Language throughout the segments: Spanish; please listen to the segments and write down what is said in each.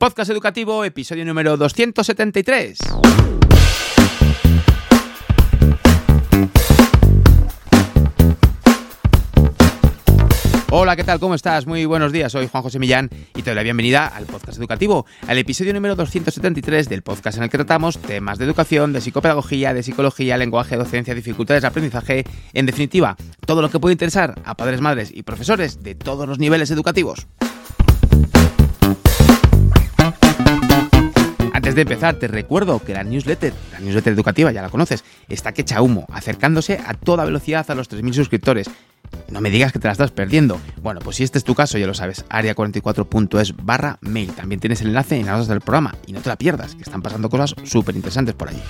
Podcast educativo, episodio número 273. Hola, ¿qué tal? ¿Cómo estás? Muy buenos días, soy Juan José Millán y te doy la bienvenida al podcast educativo, al episodio número 273 del podcast en el que tratamos temas de educación, de psicopedagogía, de psicología, lenguaje, docencia, dificultades de aprendizaje, en definitiva, todo lo que puede interesar a padres, madres y profesores de todos los niveles educativos. Antes de empezar, te recuerdo que la newsletter, la newsletter educativa, ya la conoces, está que echa humo, acercándose a toda velocidad a los 3.000 suscriptores. No me digas que te la estás perdiendo. Bueno, pues si este es tu caso, ya lo sabes, área44.es barra mail. También tienes el enlace en las notas del programa y no te la pierdas, que están pasando cosas súper interesantes por allí.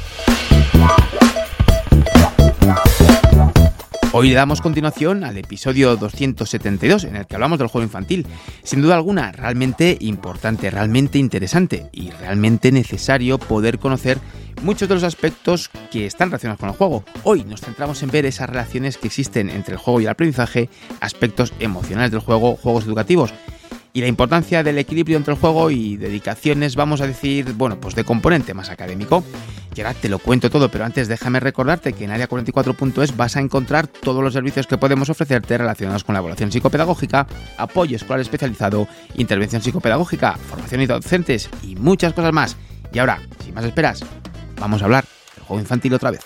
Hoy le damos continuación al episodio 272 en el que hablamos del juego infantil. Sin duda alguna, realmente importante, realmente interesante y realmente necesario poder conocer muchos de los aspectos que están relacionados con el juego. Hoy nos centramos en ver esas relaciones que existen entre el juego y el aprendizaje, aspectos emocionales del juego, juegos educativos y la importancia del equilibrio entre el juego y dedicaciones, vamos a decir, bueno, pues de componente más académico. Y ahora te lo cuento todo, pero antes déjame recordarte que en área44.es vas a encontrar todos los servicios que podemos ofrecerte relacionados con la evaluación psicopedagógica, apoyo escolar especializado, intervención psicopedagógica, formación y docentes y muchas cosas más. Y ahora, sin más esperas, vamos a hablar del juego infantil otra vez.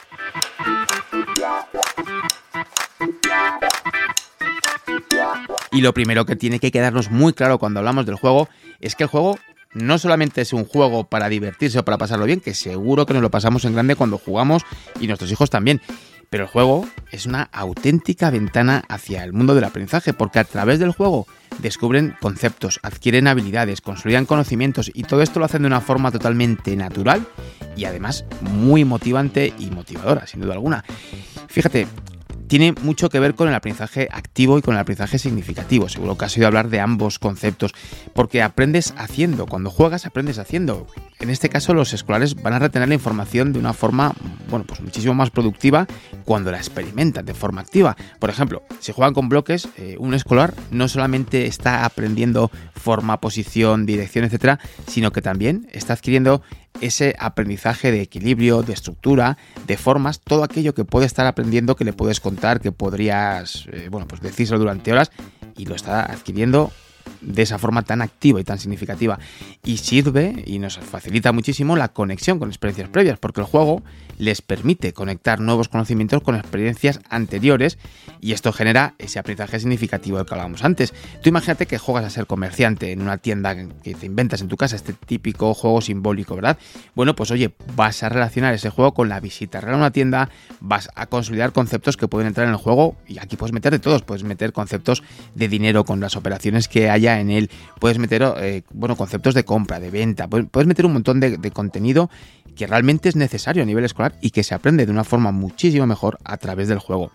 Y lo primero que tiene que quedarnos muy claro cuando hablamos del juego es que el juego no solamente es un juego para divertirse o para pasarlo bien, que seguro que nos lo pasamos en grande cuando jugamos y nuestros hijos también. Pero el juego es una auténtica ventana hacia el mundo del aprendizaje, porque a través del juego descubren conceptos, adquieren habilidades, consolidan conocimientos y todo esto lo hacen de una forma totalmente natural y además muy motivante y motivadora, sin duda alguna. Fíjate, tiene mucho que ver con el aprendizaje activo y con el aprendizaje significativo. Seguro que has oído hablar de ambos conceptos, porque aprendes haciendo. Cuando juegas, aprendes haciendo. En este caso, los escolares van a retener la información de una forma, bueno, pues muchísimo más productiva cuando la experimentan de forma activa. Por ejemplo, si juegan con bloques, eh, un escolar no solamente está aprendiendo forma, posición, dirección, etcétera, sino que también está adquiriendo ese aprendizaje de equilibrio, de estructura, de formas, todo aquello que puede estar aprendiendo, que le puedes contar, que podrías, eh, bueno, pues decírselo durante horas y lo está adquiriendo de esa forma tan activa y tan significativa. Y sirve y nos facilita muchísimo la conexión con experiencias previas, porque el juego les permite conectar nuevos conocimientos con experiencias anteriores y esto genera ese aprendizaje significativo del que hablábamos antes. Tú imagínate que juegas a ser comerciante en una tienda que te inventas en tu casa, este típico juego simbólico, ¿verdad? Bueno, pues oye, vas a relacionar ese juego con la visita real a una tienda, vas a consolidar conceptos que pueden entrar en el juego y aquí puedes meter de todos, puedes meter conceptos de dinero con las operaciones que haya en él, puedes meter, eh, bueno, conceptos de compra, de venta, puedes, meter un montón de, de contenido que realmente es necesario a nivel escolar y que se aprende de una forma muchísimo mejor a través del juego.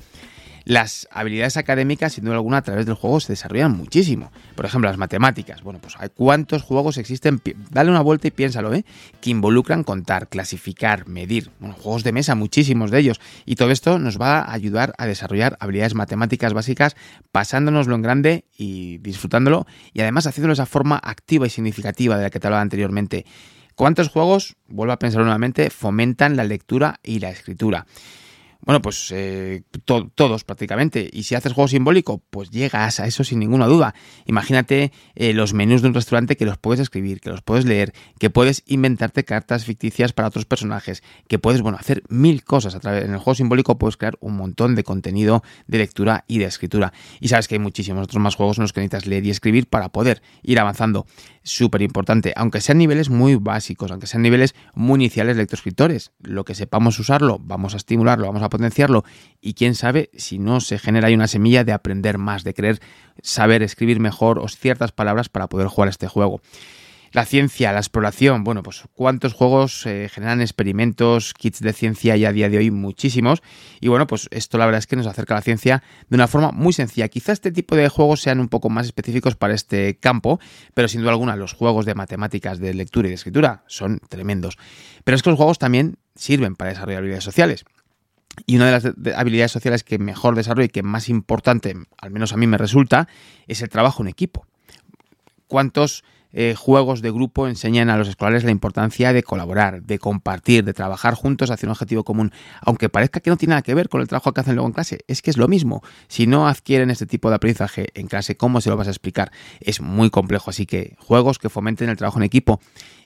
Las habilidades académicas, sin duda alguna, a través del juego se desarrollan muchísimo. Por ejemplo, las matemáticas. Bueno, pues hay cuántos juegos existen, dale una vuelta y piénsalo, ¿eh? Que involucran contar, clasificar, medir. Bueno, juegos de mesa, muchísimos de ellos. Y todo esto nos va a ayudar a desarrollar habilidades matemáticas básicas, pasándonoslo en grande y disfrutándolo, y además haciéndolo de esa forma activa y significativa de la que te hablaba anteriormente. ¿Cuántos juegos, vuelvo a pensar nuevamente, fomentan la lectura y la escritura? Bueno, pues eh, todos prácticamente. Y si haces juego simbólico, pues llegas a eso sin ninguna duda. Imagínate eh, los menús de un restaurante que los puedes escribir, que los puedes leer, que puedes inventarte cartas ficticias para otros personajes, que puedes, bueno, hacer mil cosas a través. En el juego simbólico puedes crear un montón de contenido de lectura y de escritura. Y sabes que hay muchísimos otros más juegos en los que necesitas leer y escribir para poder ir avanzando. Súper importante, aunque sean niveles muy básicos, aunque sean niveles muy iniciales lectoescritores. Lo que sepamos usarlo, vamos a estimularlo, vamos a potenciarlo y quién sabe si no se genera ahí una semilla de aprender más, de querer saber escribir mejor o ciertas palabras para poder jugar este juego. La ciencia, la exploración, bueno, pues cuántos juegos eh, generan experimentos, kits de ciencia y a día de hoy muchísimos. Y bueno, pues esto la verdad es que nos acerca a la ciencia de una forma muy sencilla. Quizá este tipo de juegos sean un poco más específicos para este campo, pero sin duda alguna los juegos de matemáticas, de lectura y de escritura son tremendos. Pero es que los juegos también sirven para desarrollar habilidades sociales. Y una de las habilidades sociales que mejor desarrollo y que más importante, al menos a mí me resulta, es el trabajo en equipo. ¿Cuántos eh, juegos de grupo enseñan a los escolares la importancia de colaborar, de compartir, de trabajar juntos hacia un objetivo común. Aunque parezca que no tiene nada que ver con el trabajo que hacen luego en clase, es que es lo mismo. Si no adquieren este tipo de aprendizaje en clase, ¿cómo se lo vas a explicar? Es muy complejo, así que juegos que fomenten el trabajo en equipo.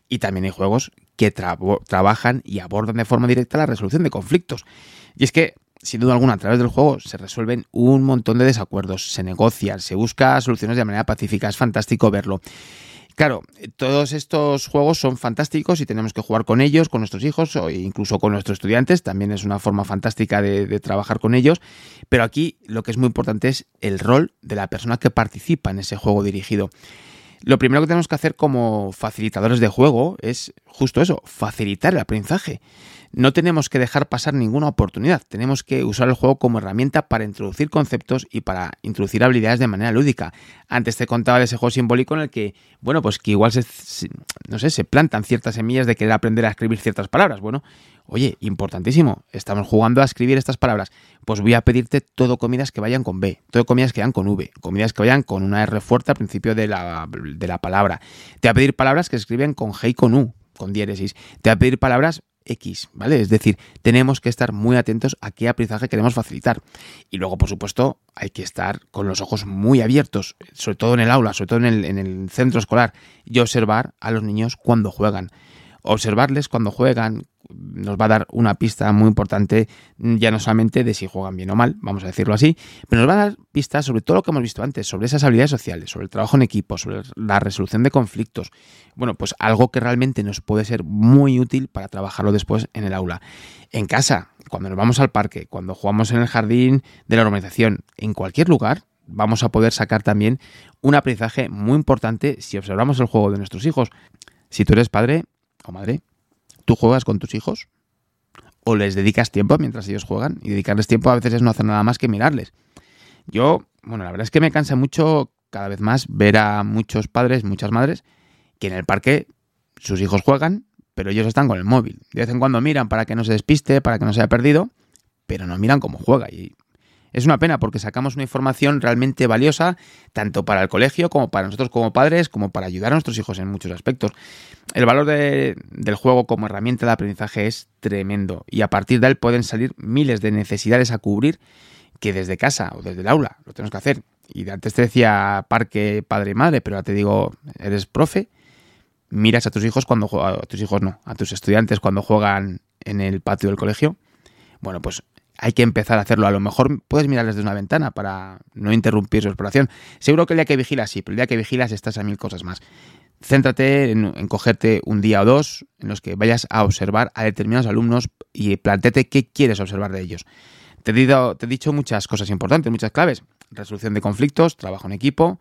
Y también hay juegos que trabajan y abordan de forma directa la resolución de conflictos. Y es que sin duda alguna, a través del juego se resuelven un montón de desacuerdos, se negocian, se busca soluciones de manera pacífica, es fantástico verlo. Claro, todos estos juegos son fantásticos y tenemos que jugar con ellos, con nuestros hijos o incluso con nuestros estudiantes. También es una forma fantástica de, trabajar con ellos. Pero aquí lo que es muy importante es el rol de la persona que participa en ese juego dirigido. Lo primero que tenemos que hacer como facilitadores de juego es justo eso, facilitar el aprendizaje no tenemos que dejar pasar ninguna oportunidad, tenemos que usar el juego como herramienta para introducir conceptos y para introducir habilidades de manera lúdica. Antes te contaba de ese juego simbólico en el que, bueno, pues que igual se, no sé, se plantan ciertas semillas de querer aprender a escribir ciertas palabras. Bueno, oye, importantísimo, estamos jugando a escribir estas palabras. Pues voy a pedirte todo comidas que vayan con B, todo comidas que vayan con V, comidas que vayan con una R fuerte al principio de la, de la palabra. Te voy a pedir palabras que escriben con G y con U, con diéresis. Te voy a pedir palabras X, ¿vale? Es decir, tenemos que estar muy atentos a qué aprendizaje queremos facilitar. Y luego, por supuesto, hay que estar con los ojos muy abiertos, sobre todo en el aula, sobre todo en el, en el centro escolar, y observar a los niños cuando juegan observarles cuando juegan nos va a dar una pista muy importante, ya no solamente de si juegan bien o mal, vamos a decirlo así, pero nos va a dar pistas sobre todo lo que hemos visto antes, sobre esas habilidades sociales, sobre el trabajo en equipo, sobre la resolución de conflictos. Bueno, pues algo que realmente nos puede ser muy útil para trabajarlo después en el aula. En casa, cuando nos vamos al parque, cuando jugamos en el jardín de la organización, en cualquier lugar, vamos a poder sacar también un aprendizaje muy importante si observamos el juego de nuestros hijos. Si tú eres padre, o madre, ¿tú juegas con tus hijos? ¿O les dedicas tiempo mientras ellos juegan? Y dedicarles tiempo a veces es no hacer nada más que mirarles. Yo, bueno, la verdad es que me cansa mucho cada vez más ver a muchos padres, muchas madres, que en el parque sus hijos juegan, pero ellos están con el móvil. De vez en cuando miran para que no se despiste, para que no se haya perdido, pero no miran cómo juega. Y es una pena porque sacamos una información realmente valiosa, tanto para el colegio como para nosotros como padres, como para ayudar a nuestros hijos en muchos aspectos. El valor del juego como herramienta de aprendizaje es tremendo y a partir de él pueden salir miles de necesidades a cubrir que desde casa o desde el aula lo tenemos que hacer. Y antes te decía parque, padre madre, pero ahora te digo, eres profe, miras a tus hijos cuando a tus hijos no, a tus estudiantes cuando juegan en el patio del colegio. Bueno, pues hay que empezar a hacerlo. A lo mejor puedes mirar desde una ventana para no interrumpir su exploración. Seguro que el día que vigilas sí, pero el día que vigilas estás a mil cosas más. Céntrate en, cogerte un día o dos en los que vayas a observar a determinados alumnos y plantete qué quieres observar de ellos. Te he, te he dicho muchas cosas importantes, muchas claves. Resolución de conflictos, trabajo en equipo,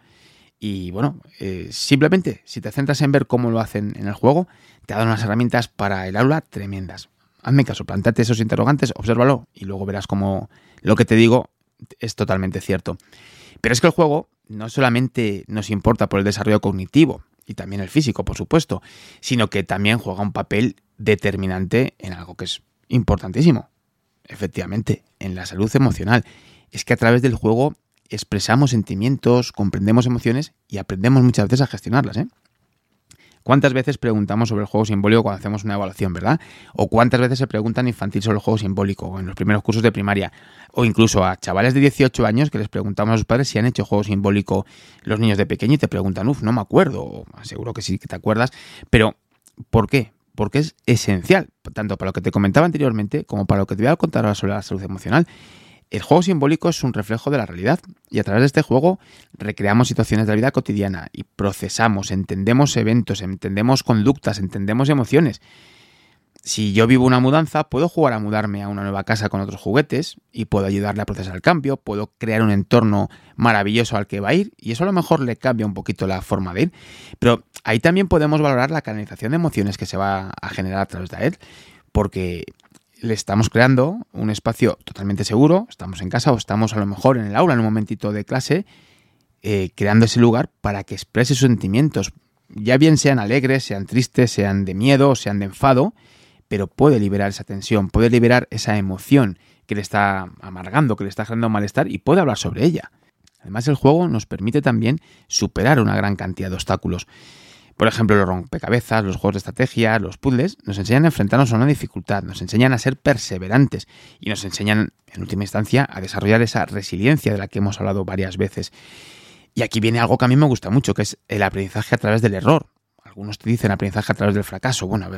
y bueno, eh, simplemente si te centras en ver cómo lo hacen en el juego, te dan unas herramientas para el aula tremendas hazme caso, plantate esos interrogantes, obsérvalo y luego verás cómo lo que te digo es totalmente cierto. Pero es que el juego no solamente nos importa por el desarrollo cognitivo y también el físico, por supuesto, sino que también juega un papel determinante en algo que es importantísimo, efectivamente, en la salud emocional. Es que a través del juego expresamos sentimientos, comprendemos emociones y aprendemos muchas veces a gestionarlas. ¿eh? ¿Cuántas veces preguntamos sobre el juego simbólico cuando hacemos una evaluación, verdad? O cuántas veces se preguntan infantil sobre el juego simbólico en los primeros cursos de primaria. O incluso a chavales de 18 años que les preguntamos a sus padres si han hecho juego simbólico los niños de pequeño y te preguntan, uff, no me acuerdo. Seguro que sí que te acuerdas. Pero, ¿por qué? Porque es esencial, tanto para lo que te comentaba anteriormente como para lo que te voy a contar ahora sobre la salud emocional. El juego simbólico es un reflejo de la realidad y a través de este juego recreamos situaciones de la vida cotidiana y procesamos, entendemos eventos, entendemos conductas, entendemos emociones. Si yo vivo una mudanza, puedo jugar a mudarme a una nueva casa con otros juguetes y puedo ayudarle a procesar el cambio, puedo crear un entorno maravilloso al que va a ir y eso a lo mejor le cambia un poquito la forma de ir. Pero ahí también podemos valorar la canalización de emociones que se va a generar a través de él, porque le estamos creando un espacio totalmente seguro, estamos en casa o estamos a lo mejor en el aula en un momentito de clase, eh, creando ese lugar para que exprese sus sentimientos, ya bien sean alegres, sean tristes, sean de miedo, sean de enfado, pero puede liberar esa tensión, puede liberar esa emoción que le está amargando, que le está generando malestar y puede hablar sobre ella. Además el juego nos permite también superar una gran cantidad de obstáculos. Por ejemplo, los rompecabezas, los juegos de estrategia, los puzzles, nos enseñan a enfrentarnos a una dificultad, nos enseñan a ser perseverantes y nos enseñan, en última instancia, a desarrollar esa resiliencia de la que hemos hablado varias veces. Y aquí viene algo que a mí me gusta mucho, que es el aprendizaje a través del error. Algunos te dicen aprendizaje a través del fracaso. Bueno,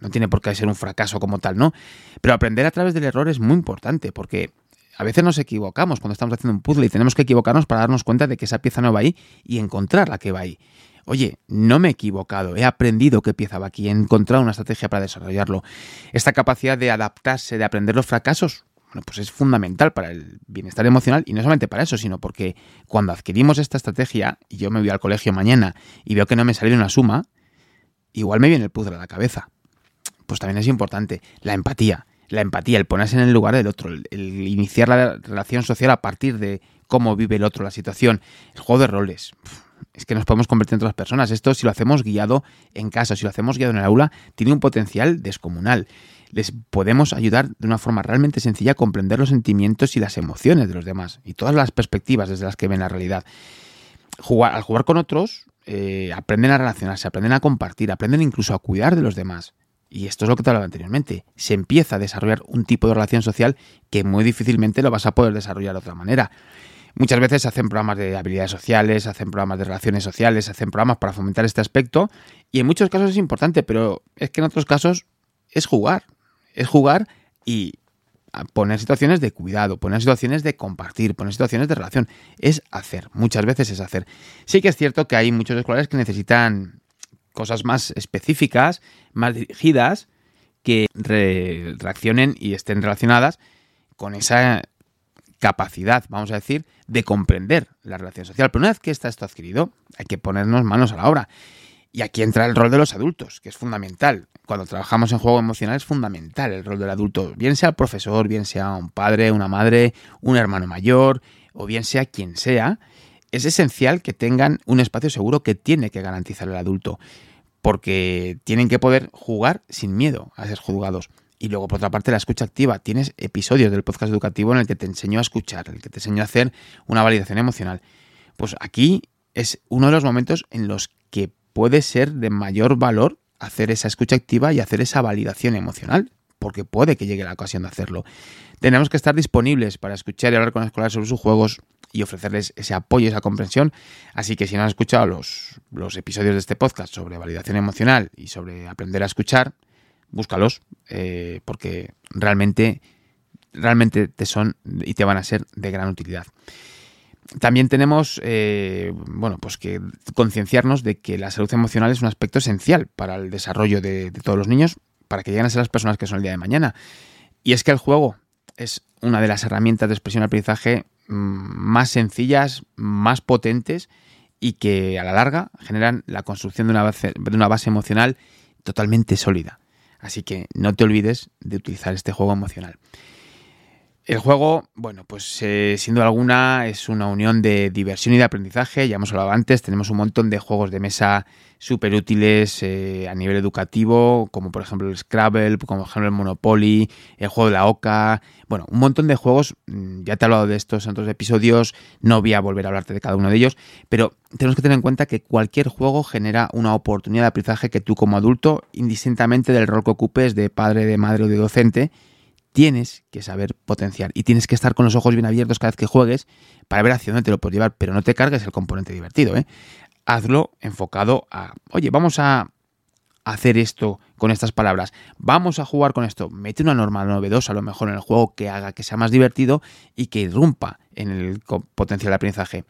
no tiene por qué ser un fracaso como tal, ¿no? Pero aprender a través del error es muy importante porque a veces nos equivocamos cuando estamos haciendo un puzzle y tenemos que equivocarnos para darnos cuenta de que esa pieza no va ahí y encontrar la que va ahí. Oye, no me he equivocado, he aprendido qué pieza va aquí, he encontrado una estrategia para desarrollarlo. Esta capacidad de adaptarse, de aprender los fracasos, bueno, pues es fundamental para el bienestar emocional y no solamente para eso, sino porque cuando adquirimos esta estrategia y yo me voy al colegio mañana y veo que no me salió una suma, igual me viene el puzzle a la cabeza. Pues también es importante la empatía. La empatía, el ponerse en el lugar del otro, el, iniciar la relación social a partir de cómo vive el otro la situación, el juego de roles. Es que nos podemos convertir en otras personas. Esto, si lo hacemos guiado en casa, si lo hacemos guiado en el aula, tiene un potencial descomunal. Les podemos ayudar de una forma realmente sencilla a comprender los sentimientos y las emociones de los demás y todas las perspectivas desde las que ven la realidad. Al jugar con otros, eh, aprenden a relacionarse, aprenden a compartir, aprenden incluso a cuidar de los demás. Y esto es lo que te hablaba anteriormente. Se empieza a desarrollar un tipo de relación social que muy difícilmente lo vas a poder desarrollar de otra manera. Muchas veces hacen programas de habilidades sociales, hacen programas de relaciones sociales, hacen programas para fomentar este aspecto. Y en muchos casos es importante, pero es que en otros casos es jugar. Es jugar y poner situaciones de cuidado, poner situaciones de compartir, poner situaciones de relación. Es hacer, muchas veces es hacer. Sí que es cierto que hay muchos escolares que necesitan cosas más específicas, más dirigidas, que reaccionen y estén relacionadas con esa capacidad, vamos a decir, de comprender la relación social. Pero una vez que está esto adquirido, hay que ponernos manos a la obra. Y aquí entra el rol de los adultos, que es fundamental. Cuando trabajamos en juego emocional es fundamental el rol del adulto, bien sea el profesor, bien sea un padre, una madre, un hermano mayor, o bien sea quien sea, es esencial que tengan un espacio seguro que tiene que garantizar el adulto, porque tienen que poder jugar sin miedo a ser juzgados. Y luego, por otra parte, la escucha activa. Tienes episodios del podcast educativo en el que te enseño a escuchar, en el que te enseño a hacer una validación emocional. Pues aquí es uno de los momentos en los que puede ser de mayor valor hacer esa escucha activa y hacer esa validación emocional, porque puede que llegue la ocasión de hacerlo. Tenemos que estar disponibles para escuchar y hablar con escolares sobre sus juegos y ofrecerles ese apoyo, esa comprensión. Así que si no han escuchado los, los episodios de este podcast sobre validación emocional y sobre aprender a escuchar, búscalos, eh, porque realmente, realmente te son y te van a ser de gran utilidad. También tenemos, eh, bueno, pues que concienciarnos de que la salud emocional es un aspecto esencial para el desarrollo de, todos los niños, para que lleguen a ser las personas que son el día de mañana. Y es que el juego es una de las herramientas de expresión y aprendizaje mm, más sencillas, más potentes y que a la larga generan la construcción de una base, de una base emocional totalmente sólida. Así que no te olvides de utilizar este juego emocional. El juego, bueno, pues eh, siendo alguna es una unión de diversión y de aprendizaje, ya hemos hablado antes, tenemos un montón de juegos de mesa súper útiles eh, a nivel educativo, como por ejemplo el Scrabble, como por ejemplo el Monopoly, el juego de la Oca, bueno, un montón de juegos, mm, ya te he hablado de estos en otros episodios, no voy a volver a hablarte de cada uno de ellos, pero tenemos que tener en cuenta que cualquier juego genera una oportunidad de aprendizaje que tú como adulto, indistintamente del rol que ocupes de padre, de madre o de docente, tienes que saber potenciar y tienes que estar con los ojos bien abiertos cada vez que juegues para ver hacia dónde te lo puedes llevar, pero no te cargues el componente divertido. ¿eh? Hazlo enfocado a, oye, vamos a hacer esto con estas palabras, vamos a jugar con esto, mete una norma novedosa a lo mejor en el juego que haga que sea más divertido y que irrumpa en el potencial de aprendizaje.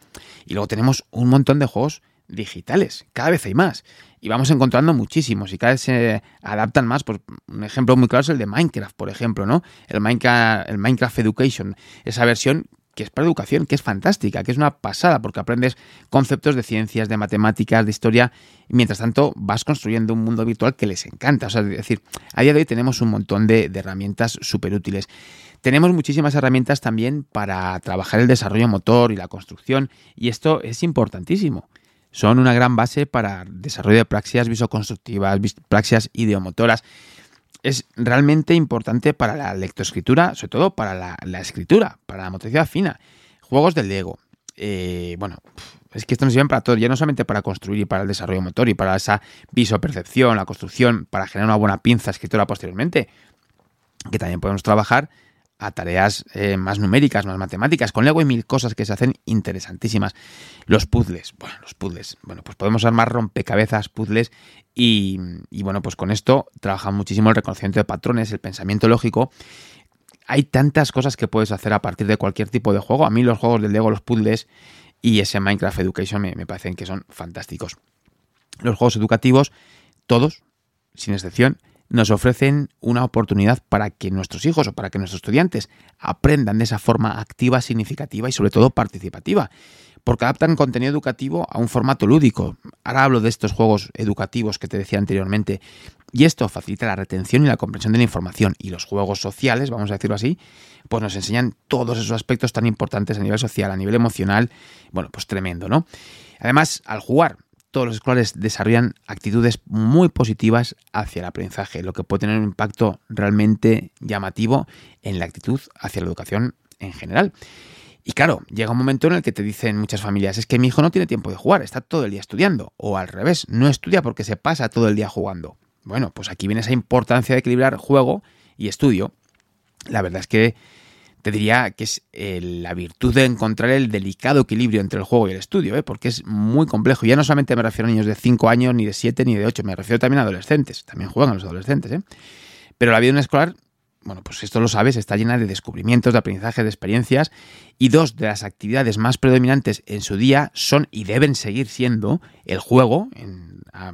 Y luego tenemos un montón de juegos digitales, cada vez hay más y vamos encontrando muchísimos y cada vez se adaptan más. Pues un ejemplo muy claro es el de Minecraft, por ejemplo, ¿no? El Minecraft, el Minecraft Education, esa versión que es para educación, que es fantástica, que es una pasada, porque aprendes conceptos de ciencias, de matemáticas, de historia, y mientras tanto vas construyendo un mundo virtual que les encanta. O sea, es decir, a día de hoy tenemos un montón de, de herramientas súper útiles. Tenemos muchísimas herramientas también para trabajar el desarrollo motor y la construcción, y esto es importantísimo son una gran base para desarrollo de praxias visoconstructivas, praxias ideomotoras. Es realmente importante para la lectoescritura, sobre todo para la, escritura, para la motricidad fina. Juegos del Lego. Eh, bueno, Es que esto nos sirve para todo, ya no solamente para construir y para el desarrollo motor y para esa visopercepción, la construcción, para generar una buena pinza escritora posteriormente, que también podemos trabajar a tareas eh, más numéricas, más matemáticas. Con Lego hay mil cosas que se hacen interesantísimas. Los puzzles, bueno, los puzzles, bueno, pues podemos armar rompecabezas, puzzles y, bueno, pues con esto trabaja muchísimo el reconocimiento de patrones, el pensamiento lógico. Hay tantas cosas que puedes hacer a partir de cualquier tipo de juego. A mí los juegos del Lego, los puzzles y ese Minecraft Education me parecen que son fantásticos. Los juegos educativos, todos, sin excepción, nos ofrecen una oportunidad para que nuestros hijos o para que nuestros estudiantes aprendan de esa forma activa, significativa y sobre todo participativa, porque adaptan contenido educativo a un formato lúdico. Ahora hablo de estos juegos educativos que te decía anteriormente, y esto facilita la retención y la comprensión de la información. Y los juegos sociales, vamos a decirlo así, pues nos enseñan todos esos aspectos tan importantes a nivel social, a nivel emocional, bueno, pues tremendo, ¿no? Además, al jugar, todos los escolares desarrollan actitudes muy positivas hacia el aprendizaje, lo que puede tener un impacto realmente llamativo en la actitud hacia la educación en general. Y claro, llega un momento en el que te dicen muchas familias, es que mi hijo no tiene tiempo de jugar, está todo el día estudiando. O al revés, no estudia porque se pasa todo el día jugando. Bueno, pues aquí viene esa importancia de equilibrar juego y estudio. La verdad es que diría que es eh, la virtud de encontrar el delicado equilibrio entre el juego y el estudio, ¿eh? porque es muy complejo. Ya no solamente me refiero a niños de 5 años, ni de 7, ni de 8, me refiero también a adolescentes. También juegan los adolescentes. ¿eh? Pero la vida en escolar, bueno, pues esto lo sabes, está llena de descubrimientos, de aprendizaje, de experiencias. Y dos de las actividades más predominantes en su día son y deben seguir siendo el juego,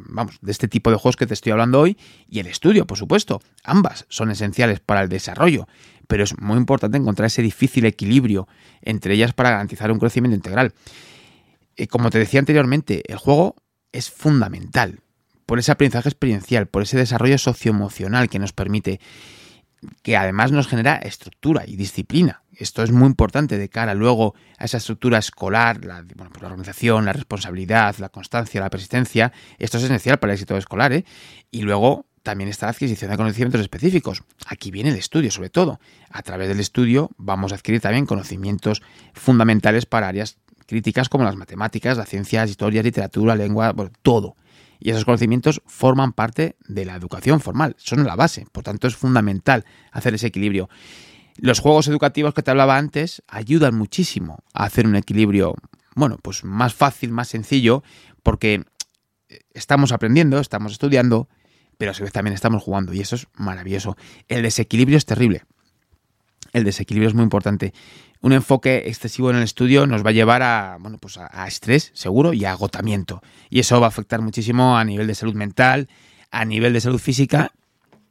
vamos, de este tipo de juegos que te estoy hablando hoy, y el estudio, por supuesto. Ambas son esenciales para el desarrollo pero es muy importante encontrar ese difícil equilibrio entre ellas para garantizar un crecimiento integral. Eh, como te decía anteriormente, el juego es fundamental por ese aprendizaje experiencial, por ese desarrollo socioemocional que nos permite, que además nos genera estructura y disciplina. Esto es muy importante de cara luego a esa estructura escolar, la, pues la organización, la responsabilidad, la constancia, la persistencia. Esto es esencial para el éxito escolar. ¿eh? Y luego también está la adquisición de conocimientos específicos. Aquí viene el estudio, sobre todo. A través del estudio vamos a adquirir también conocimientos fundamentales para áreas críticas como las matemáticas, las ciencias, historia, literatura, lengua, bueno, todo. Y esos conocimientos forman parte de la educación formal, son la base, por tanto es fundamental hacer ese equilibrio. Los juegos educativos que te hablaba antes ayudan muchísimo a hacer un equilibrio, bueno, pues más fácil, más sencillo, porque estamos aprendiendo, estamos estudiando, pero a su vez también estamos jugando y eso es maravilloso. El desequilibrio es terrible. El desequilibrio es muy importante. Un enfoque excesivo en el estudio nos va a llevar a, bueno, pues a, estrés, seguro, y a agotamiento. Y eso va a afectar muchísimo a nivel de salud mental, a nivel de salud física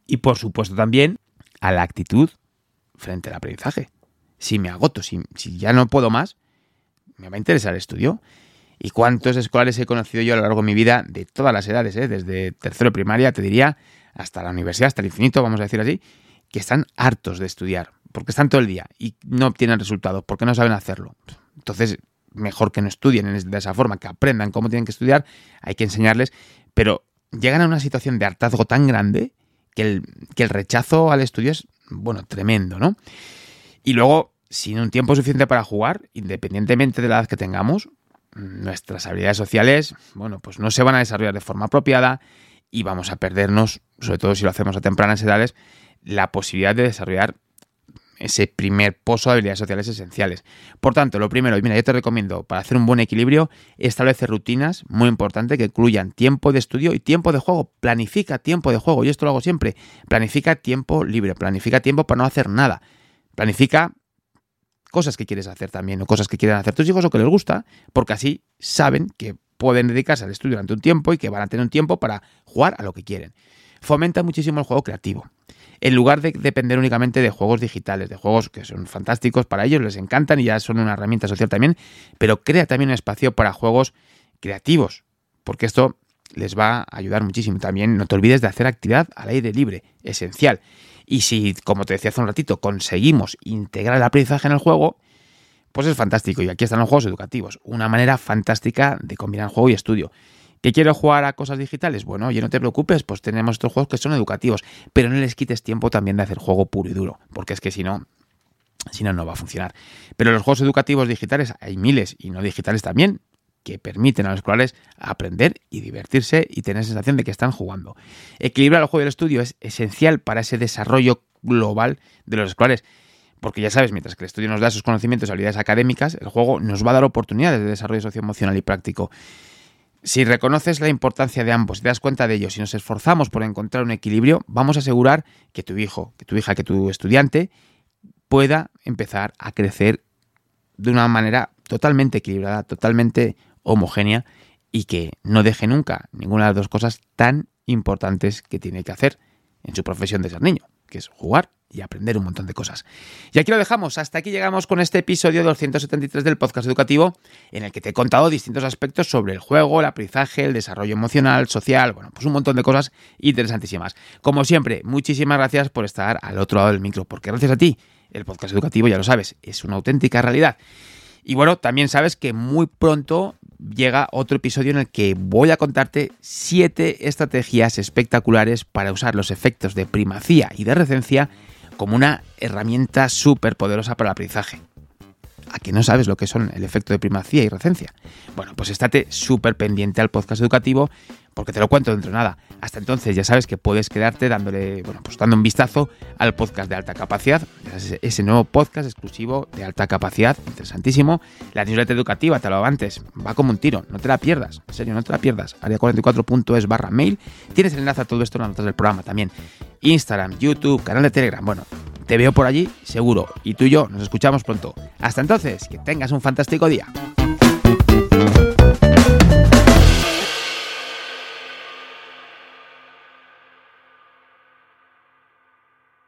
y, por supuesto, también a la actitud frente al aprendizaje. Si me agoto, si, si ya no puedo más, me va a interesar el estudio. ¿Y cuántos escolares he conocido yo a lo largo de mi vida, de todas las edades, ¿eh? desde tercero de primaria, te diría, hasta la universidad, hasta el infinito, vamos a decir así, que están hartos de estudiar, porque están todo el día y no obtienen resultados, porque no saben hacerlo. Entonces, mejor que no estudien de esa forma, que aprendan cómo tienen que estudiar, hay que enseñarles, pero llegan a una situación de hartazgo tan grande que el, que el rechazo al estudio es, bueno, tremendo, ¿no? Y luego, sin un tiempo suficiente para jugar, independientemente de la edad que tengamos, nuestras habilidades sociales, bueno, pues no se van a desarrollar de forma apropiada y vamos a perdernos, sobre todo si lo hacemos a tempranas edades, la posibilidad de desarrollar ese primer pozo de habilidades sociales esenciales. Por tanto, lo primero, y mira, yo te recomiendo, para hacer un buen equilibrio, establecer rutinas, muy importante, que incluyan tiempo de estudio y tiempo de juego. Planifica tiempo de juego, y esto lo hago siempre. Planifica tiempo libre, planifica tiempo para no hacer nada. Planifica cosas que quieres hacer también o cosas que quieren hacer tus hijos o que les gusta, porque así saben que pueden dedicarse al estudio durante un tiempo y que van a tener un tiempo para jugar a lo que quieren. Fomenta muchísimo el juego creativo. En lugar de depender únicamente de juegos digitales, de juegos que son fantásticos para ellos, les encantan y ya son una herramienta social también, pero crea también un espacio para juegos creativos, porque esto les va a ayudar muchísimo. También no te olvides de hacer actividad al aire libre, esencial. Y si, como te decía hace un ratito, conseguimos integrar el aprendizaje en el juego, pues es fantástico. Y aquí están los juegos educativos. Una manera fantástica de combinar juego y estudio. ¿Que quiero jugar a cosas digitales? Bueno, oye, no te preocupes, pues tenemos estos juegos que son educativos, pero no les quites tiempo también de hacer juego puro y duro, porque es que si no, si no, no va a funcionar. Pero los juegos educativos digitales hay miles y no digitales también. Que permiten a los escolares aprender y divertirse y tener sensación de que están jugando. Equilibrar el juego y el estudio es esencial para ese desarrollo global de los escolares. Porque ya sabes, mientras que el estudio nos da sus conocimientos y habilidades académicas, el juego nos va a dar oportunidades de desarrollo socioemocional y práctico. Si reconoces la importancia de ambos, te das cuenta de ello, si nos esforzamos por encontrar un equilibrio, vamos a asegurar que tu hijo, que tu hija, que tu estudiante pueda empezar a crecer de una manera totalmente equilibrada, totalmente homogénea y que no deje nunca ninguna de las dos cosas tan importantes que tiene que hacer en su profesión de ser niño, que es jugar y aprender un montón de cosas. Y aquí lo dejamos, hasta aquí llegamos con este episodio 273 del podcast educativo en el que te he contado distintos aspectos sobre el juego, el aprendizaje, el desarrollo emocional, social, bueno, pues un montón de cosas interesantísimas. Como siempre, muchísimas gracias por estar al otro lado del micro, porque gracias a ti, el podcast educativo, ya lo sabes, es una auténtica realidad. Y bueno, también sabes que muy pronto llega otro episodio en el que voy a contarte siete estrategias espectaculares para usar los efectos de primacía y de recencia como una herramienta súper poderosa para el aprendizaje. ¿A que no sabes lo que son el efecto de primacía y recencia? Bueno, pues estate súper pendiente al podcast educativo porque te lo cuento dentro de nada. Hasta entonces ya sabes que puedes quedarte dándole, bueno, pues dando un vistazo al podcast de alta capacidad, ese nuevo podcast exclusivo de alta capacidad, interesantísimo. La newsletter educativa, te lo hago antes, va como un tiro, no te la pierdas, en serio, no te la pierdas. Área44.es barra mail, tienes el enlace a todo esto en las notas del programa también. Instagram, YouTube, canal de Telegram, bueno, te veo por allí, seguro. Y tú y yo nos escuchamos pronto. Hasta entonces, que tengas un fantástico día.